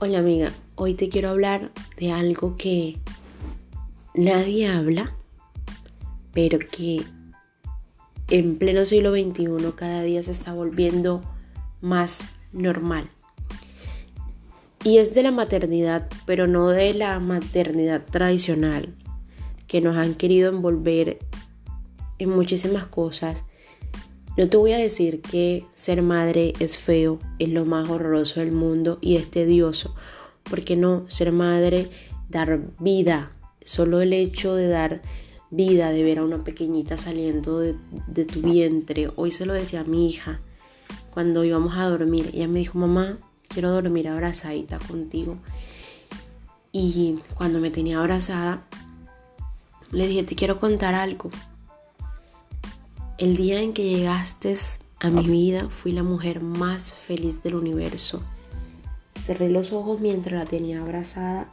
Hola amiga, hoy te quiero hablar de algo que nadie habla, pero que en pleno siglo XXI cada día se está volviendo más normal. Y es de la maternidad, pero no de la maternidad tradicional, que nos han querido envolver en muchísimas cosas. No te voy a decir que ser madre es feo, es lo más horroroso del mundo y es tedioso, porque no, ser madre, dar vida, solo el hecho de dar vida, de ver a una pequeñita saliendo de, de tu vientre. Hoy se lo decía a mi hija cuando íbamos a dormir. Ella me dijo, mamá, quiero dormir abrazadita contigo. Y cuando me tenía abrazada, le dije, te quiero contar algo. El día en que llegaste a mi vida fui la mujer más feliz del universo. Cerré los ojos mientras la tenía abrazada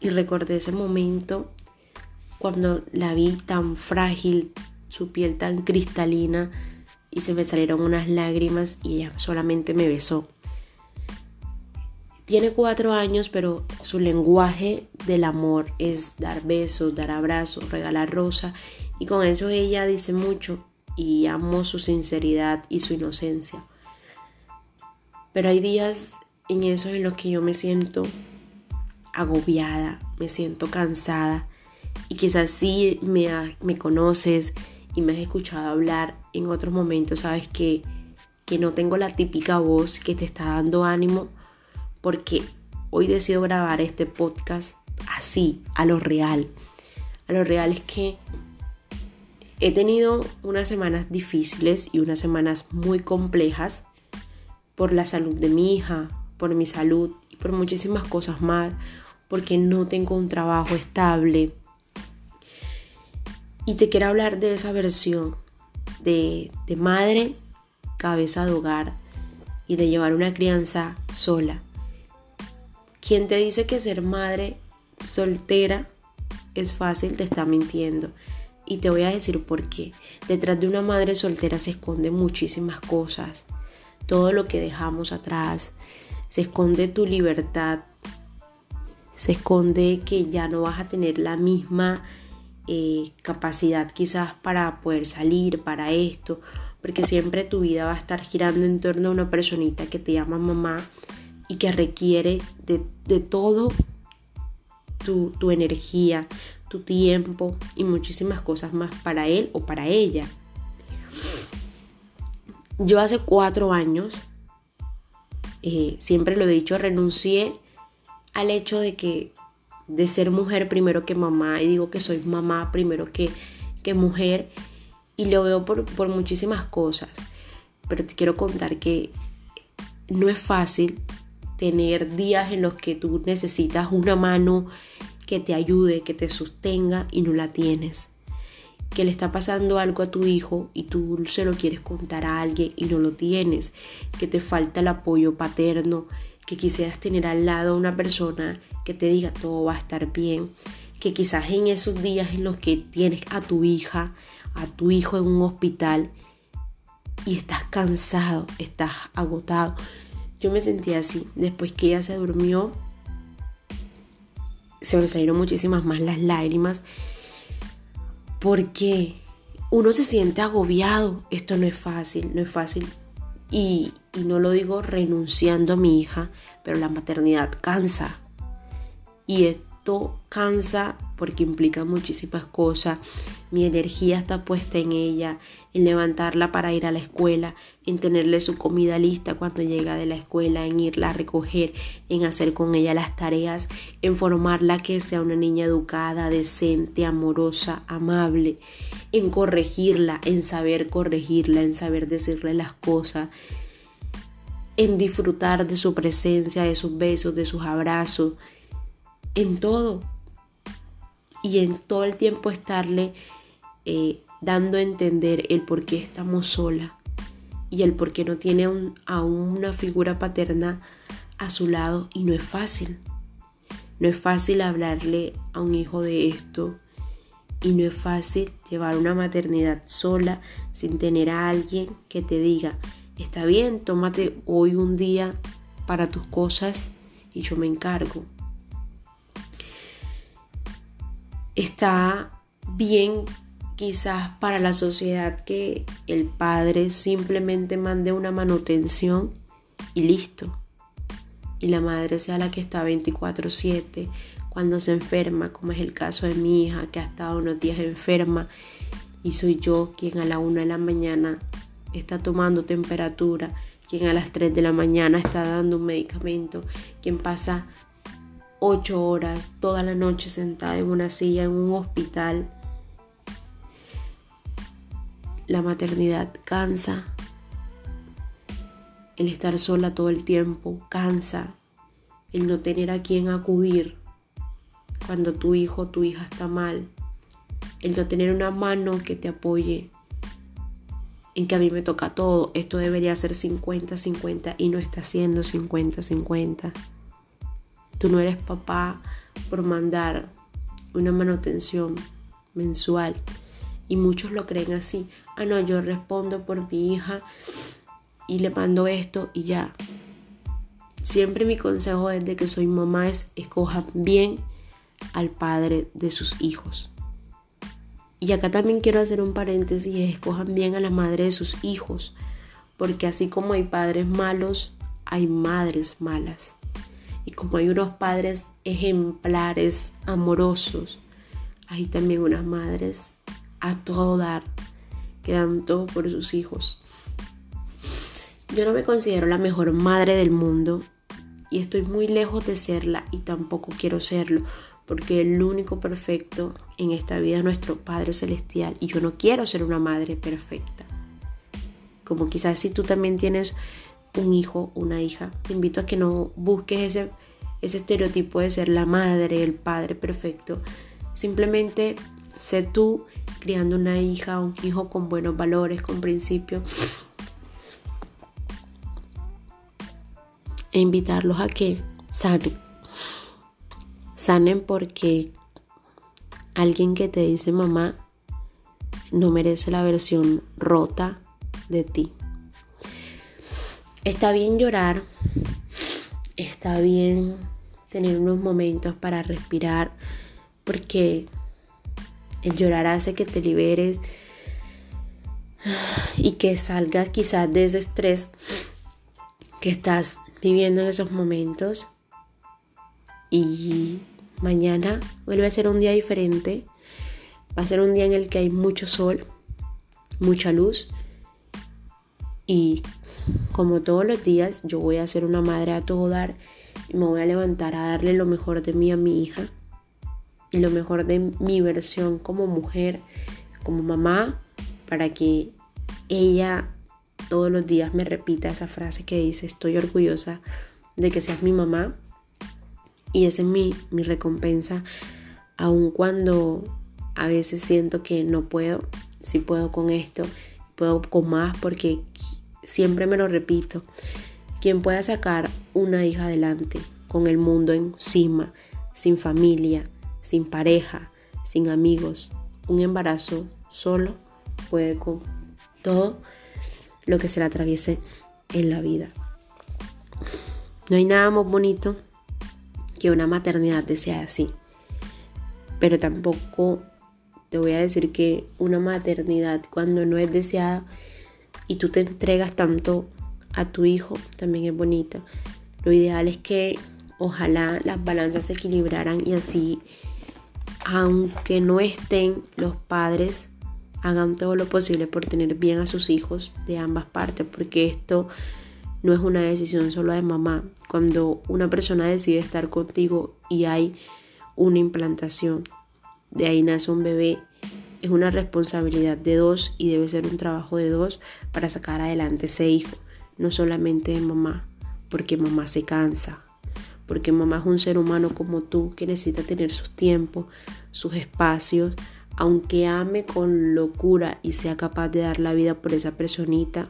y recordé ese momento cuando la vi tan frágil, su piel tan cristalina y se me salieron unas lágrimas y ella solamente me besó. Tiene cuatro años, pero su lenguaje del amor es dar besos, dar abrazos, regalar rosa y con eso ella dice mucho y amo su sinceridad y su inocencia. Pero hay días en esos en los que yo me siento agobiada, me siento cansada y quizás sí me, me conoces y me has escuchado hablar en otros momentos, sabes que, que no tengo la típica voz que te está dando ánimo porque hoy decido grabar este podcast así, a lo real. A lo real es que he tenido unas semanas difíciles y unas semanas muy complejas por la salud de mi hija, por mi salud y por muchísimas cosas más, porque no tengo un trabajo estable. Y te quiero hablar de esa versión de, madre, cabeza de hogar y de llevar una crianza sola. Quien te dice que ser madre soltera es fácil te está mintiendo. Y te voy a decir por qué. Detrás de una madre soltera se esconden muchísimas cosas. Todo lo que dejamos atrás, se esconde tu libertad, se esconde que ya no vas a tener la misma eh, capacidad quizás para poder salir, para esto, porque siempre tu vida va a estar girando en torno a una personita que te llama mamá y que requiere de, todo tu, tu energía, tu tiempo y muchísimas cosas más para él o para ella. Yo hace cuatro años eh, siempre lo he dicho, renuncié al hecho de que de ser mujer primero que mamá, y digo que soy mamá primero que, que mujer, y lo veo por, por muchísimas cosas, pero te quiero contar que no es fácil tener días en los que tú necesitas una mano que te ayude, que te sostenga y no la tienes. Que le está pasando algo a tu hijo y tú se lo quieres contar a alguien y no lo tienes, que te falta el apoyo paterno, que quisieras tener al lado una persona que te diga todo va a estar bien, que quizás en esos días en los que tienes a tu hija, a tu hijo en un hospital y estás cansado, estás agotado. Yo me sentía así, después que ella se durmió, se me salieron muchísimas más las lágrimas porque uno se siente agobiado. Esto no es fácil, no es fácil. Y, no lo digo renunciando a mi hija, pero la maternidad cansa. Y cansa porque implica muchísimas cosas. Mi energía está puesta en ella, en levantarla para ir a la escuela, en tenerle su comida lista cuando llega de la escuela, en irla a recoger, en hacer con ella las tareas, en formarla que sea una niña educada, decente, amorosa, amable, en corregirla, en saber corregirla, en saber decirle las cosas, en disfrutar de su presencia, de sus besos, de sus abrazos, en todo y en todo el tiempo estarle eh, dando a entender el por qué estamos sola y el por qué no tiene a una figura paterna a su lado y no es fácil. No es fácil hablarle a un hijo de esto y no es fácil llevar una maternidad sola sin tener a alguien que te diga, está bien, tómate hoy un día para tus cosas y yo me encargo. Está bien quizás para la sociedad que el padre simplemente mande una manutención y listo. Y la madre sea la que está 24/7 cuando se enferma, como es el caso de mi hija que ha estado unos días enferma y soy yo quien a la 1 de la mañana está tomando temperatura, quien a las 3 de la mañana está dando un medicamento, quien pasa 8 horas toda la noche sentada en una silla en un hospital la maternidad cansa. El estar sola todo el tiempo cansa. El no tener a quien acudir cuando tu hijo o tu hija está mal. El no tener una mano que te apoye en que a mí me toca todo. Esto debería ser 50-50 y no está siendo 50-50. Tú no eres papá por mandar una manutención mensual y muchos lo creen así. Ah, no, yo respondo por mi hija y le mando esto y ya. Siempre mi consejo desde que soy mamá es escojan bien al padre de sus hijos. Y acá también quiero hacer un paréntesis, escojan bien a la madre de sus hijos, porque así como hay padres malos, hay madres malas. Y como hay unos padres ejemplares, amorosos, hay también unas madres a todo dar, que dan todo por sus hijos. Yo no me considero la mejor madre del mundo y estoy muy lejos de serla y tampoco quiero serlo, porque el único perfecto en esta vida es nuestro Padre Celestial y yo no quiero ser una madre perfecta. Como quizás si tú también tienes un hijo, una hija, te invito a que no busques ese, ese estereotipo de ser la madre, el padre perfecto. Simplemente sé tú criando una hija, un hijo con buenos valores, con principios. E invitarlos a que sanen. Sanen porque alguien que te dice mamá no merece la versión rota de ti. Está bien llorar, está bien tener unos momentos para respirar, porque el llorar hace que te liberes y que salgas quizás de ese estrés que estás viviendo en esos momentos. Y mañana vuelve a ser un día diferente. Va a ser un día en el que hay mucho sol, mucha luz. Y como todos los días, yo voy a ser una madre a todo dar y me voy a levantar a darle lo mejor de mí a mi hija y lo mejor de mi versión como mujer, como mamá, para que ella todos los días me repita esa frase que dice, estoy orgullosa de que seas mi mamá. Y esa es mi, mi recompensa, aun cuando a veces siento que no puedo, si puedo con esto, puedo con más, porque siempre me lo repito, quien pueda sacar una hija adelante con el mundo encima, sin familia, sin pareja, sin amigos, un embarazo solo puede con todo lo que se le atraviese en la vida. No hay nada más bonito que una maternidad deseada así. Pero tampoco te voy a decir que una maternidad cuando no es deseada y tú te entregas tanto a tu hijo también es bonita. Lo ideal es que ojalá las balanzas se equilibraran y así aunque no estén los padres, hagan todo lo posible por tener bien a sus hijos de ambas partes, porque esto no es una decisión solo de mamá. Cuando una persona decide estar contigo y hay una implantación, de ahí nace un bebé, es una responsabilidad de dos y debe ser un trabajo de dos para sacar adelante ese hijo, no solamente de mamá, porque mamá se cansa, porque mamá es un ser humano como tú que necesita tener sus tiempos, sus espacios, aunque ame con locura y sea capaz de dar la vida por esa personita,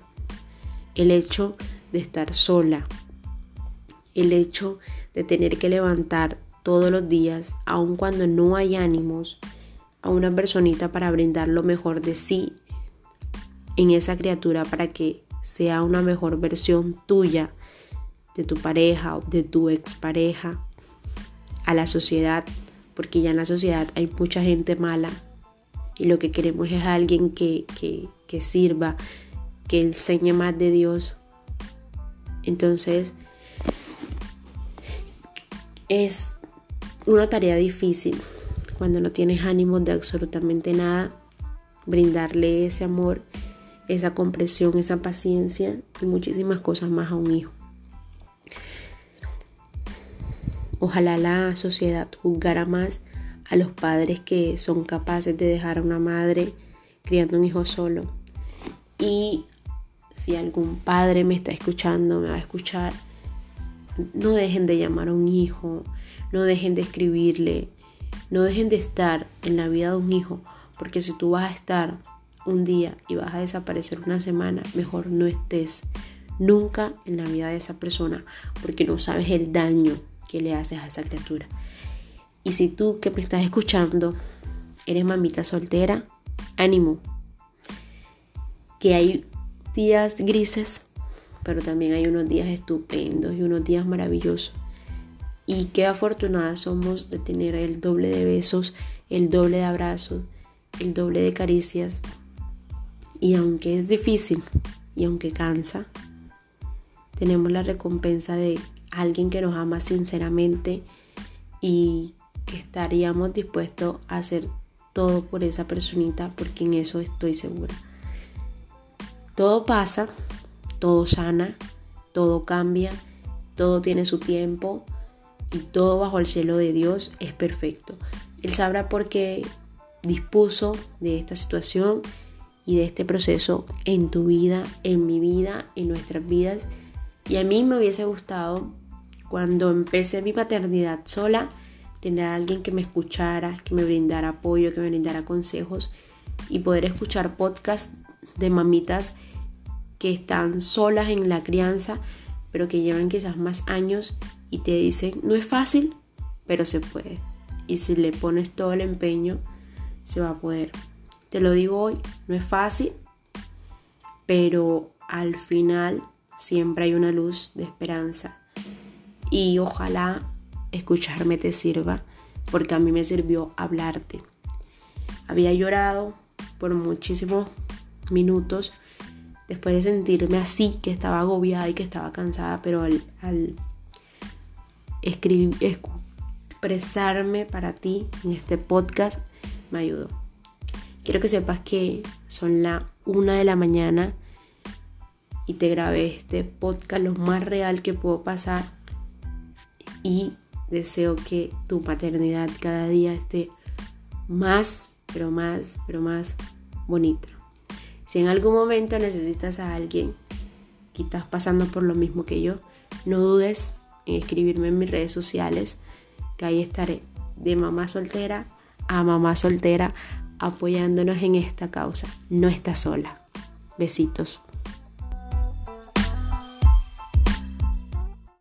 el hecho de estar sola, el hecho de tener que levantar todos los días, aun cuando no hay ánimos, a una personita para brindar lo mejor de sí en esa criatura para que sea una mejor versión tuya de tu pareja o de tu expareja, a la sociedad, porque ya en la sociedad hay mucha gente mala y lo que queremos es alguien que, que sirva, que enseñe más de Dios. Entonces, es una tarea difícil cuando no tienes ánimo de absolutamente nada, brindarle ese amor, esa comprensión, esa paciencia y muchísimas cosas más a un hijo. Ojalá la sociedad juzgara más a los padres que son capaces de dejar a una madre criando un hijo solo. Y si algún padre me está escuchando, me va a escuchar, no dejen de llamar a un hijo, no dejen de escribirle, no dejen de estar en la vida de un hijo, porque si tú vas a estar un día y vas a desaparecer una semana, mejor no estés nunca en la vida de esa persona, porque no sabes el daño que le haces a esa criatura. Y si tú que me estás escuchando eres mamita soltera, ánimo. Que hay días grises, pero también hay unos días estupendos y unos días maravillosos. Y qué afortunadas somos de tener el doble de besos, el doble de abrazos, el doble de caricias. Y aunque es difícil y aunque cansa, tenemos la recompensa de alguien que nos ama sinceramente y que estaríamos dispuestos a hacer todo por esa personita porque en eso estoy segura. Todo pasa, todo sana, todo cambia, todo tiene su tiempo y todo bajo el cielo de Dios es perfecto. Él sabrá por qué dispuso de esta situación y de este proceso en tu vida, en mi vida, en nuestras vidas. Y a mí me hubiese gustado cuando empecé mi paternidad sola, tener a alguien que me escuchara, que me brindara apoyo, que me brindara consejos y poder escuchar podcasts de mamitas que están solas en la crianza, pero que llevan quizás más años y te dicen, no es fácil, pero se puede. Y si le pones todo el empeño, se va a poder. Te lo digo hoy, no es fácil, pero al final siempre hay una luz de esperanza. Y ojalá escucharme te sirva, porque a mí me sirvió hablarte. Había llorado por muchísimos minutos después de sentirme así, que estaba agobiada y que estaba cansada, pero al, expresarme para ti en este podcast me ayudó. Quiero que sepas que son la una de la mañana y te grabé este podcast lo más real que puedo pasar y deseo que tu paternidad cada día esté más, pero más, pero más bonita. Si en algún momento necesitas a alguien que estás pasando por lo mismo que yo, no dudes en escribirme en mis redes sociales, que ahí estaré de mamá soltera a mamá soltera apoyándonos en esta causa. No estás sola. Besitos.